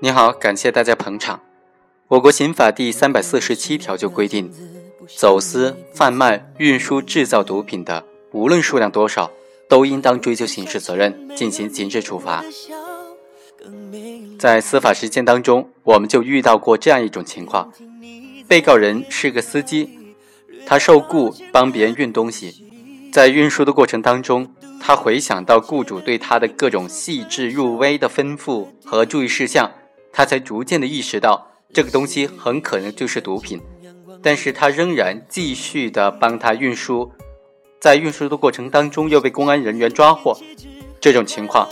你好，感谢大家捧场。我国刑法第三百四十七条就规定，走私、贩卖、运输、制造毒品的，无论数量多少，都应当追究刑事责任，进行刑事处罚。在司法实践当中，我们就遇到过这样一种情况：被告人是个司机，他受雇帮别人运东西，在运输的过程当中，他回想到雇主对他的各种细致入微的吩咐和注意事项，他才逐渐的意识到这个东西很可能就是毒品，但是他仍然继续的帮他运输，在运输的过程当中又被公安人员抓获，这种情况，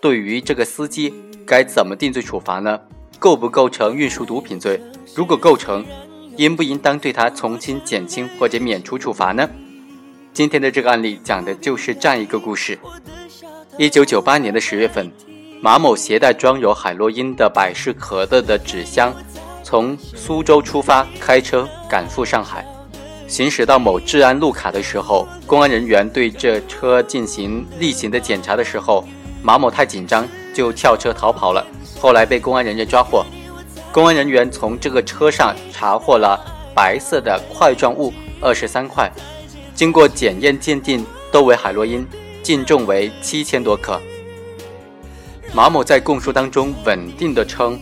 对于这个司机。该怎么定罪处罚呢？构不构成运输毒品罪？如果构成，应不应当对他从轻、减轻或者免除处罚呢？今天的这个案例讲的就是这样一个故事。一九九八年的十月份，马某携带装有海洛因的百事可乐的纸箱，从苏州出发，开车赶赴上海。行驶到某治安路卡的时候，公安人员对这车进行例行的检查的时候，马某太紧张。就跳车逃跑了，后来被公安人员抓获。公安人员从这个车上查获了白色的块状物二十三块，经过检验鉴定都为海洛因，净重为七千多克。马某在供述当中稳定的称，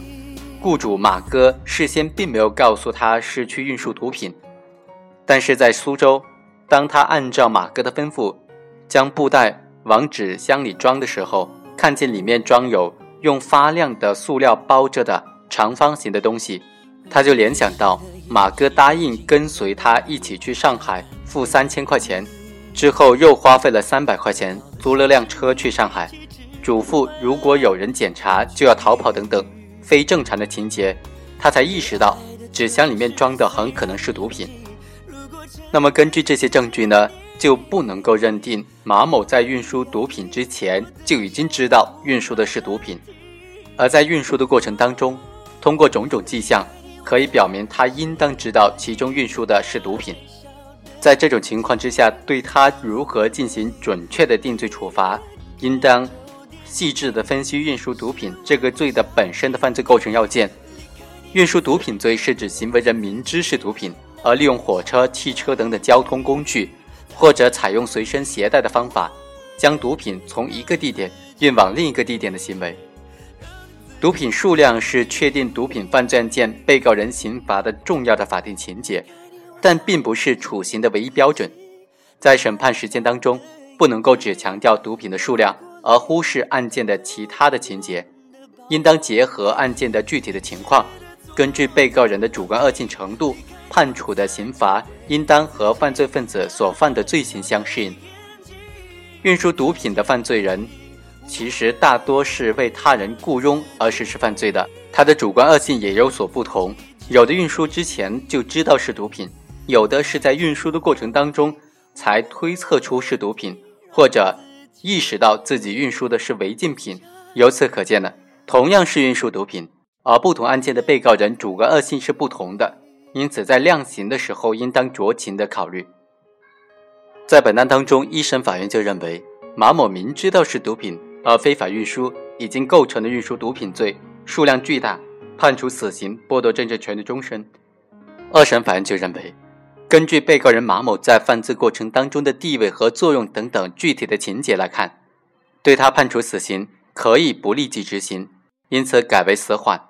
雇主马哥事先并没有告诉他是去运输毒品，但是在苏州，当他按照马哥的吩咐，将布袋往纸箱里装的时候。看见里面装有用发亮的塑料包着的长方形的东西，他就联想到马哥答应跟随他一起去上海，付三千块钱，之后又花费了三百块钱租了辆车去上海，嘱咐如果有人检查就要逃跑等等非正常的情节，他才意识到纸箱里面装的很可能是毒品。那么根据这些证据呢？就不能够认定马某在运输毒品之前就已经知道运输的是毒品，而在运输的过程当中，通过种种迹象可以表明他应当知道其中运输的是毒品。在这种情况之下，对他如何进行准确的定罪处罚，应当细致的分析运输毒品这个罪的本身的犯罪构成要件。运输毒品罪是指行为人明知是毒品，而利用火车、汽车等等交通工具。或者采用随身携带的方法，将毒品从一个地点运往另一个地点的行为。毒品数量是确定毒品犯罪案件被告人刑罚的重要的法定情节，但并不是处刑的唯一标准。在审判实践当中，不能够只强调毒品的数量，而忽视案件的其他的情节，应当结合案件的具体的情况，根据被告人的主观恶性程度。判处的刑罚应当和犯罪分子所犯的罪行相适应。运输毒品的犯罪人，其实大多是为他人雇佣而实施犯罪的，他的主观恶性也有所不同。有的运输之前就知道是毒品，有的是在运输的过程当中才推测出是毒品，或者意识到自己运输的是违禁品。由此可见呢，同样是运输毒品，而不同案件的被告人主观恶性是不同的。因此，在量刑的时候，应当酌情的考虑。在本案当中，一审法院就认为马某明知道是毒品而非法运输，已经构成了运输毒品罪，数量巨大，判处死刑，剥夺政治权利终身。二审法院就认为，根据被告人马某在犯罪过程当中的地位和作用等等具体的情节来看，对他判处死刑可以不立即执行，因此改为死缓。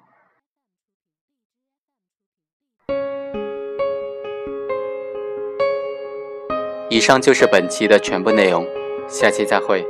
以上就是本期的全部内容，下期再会。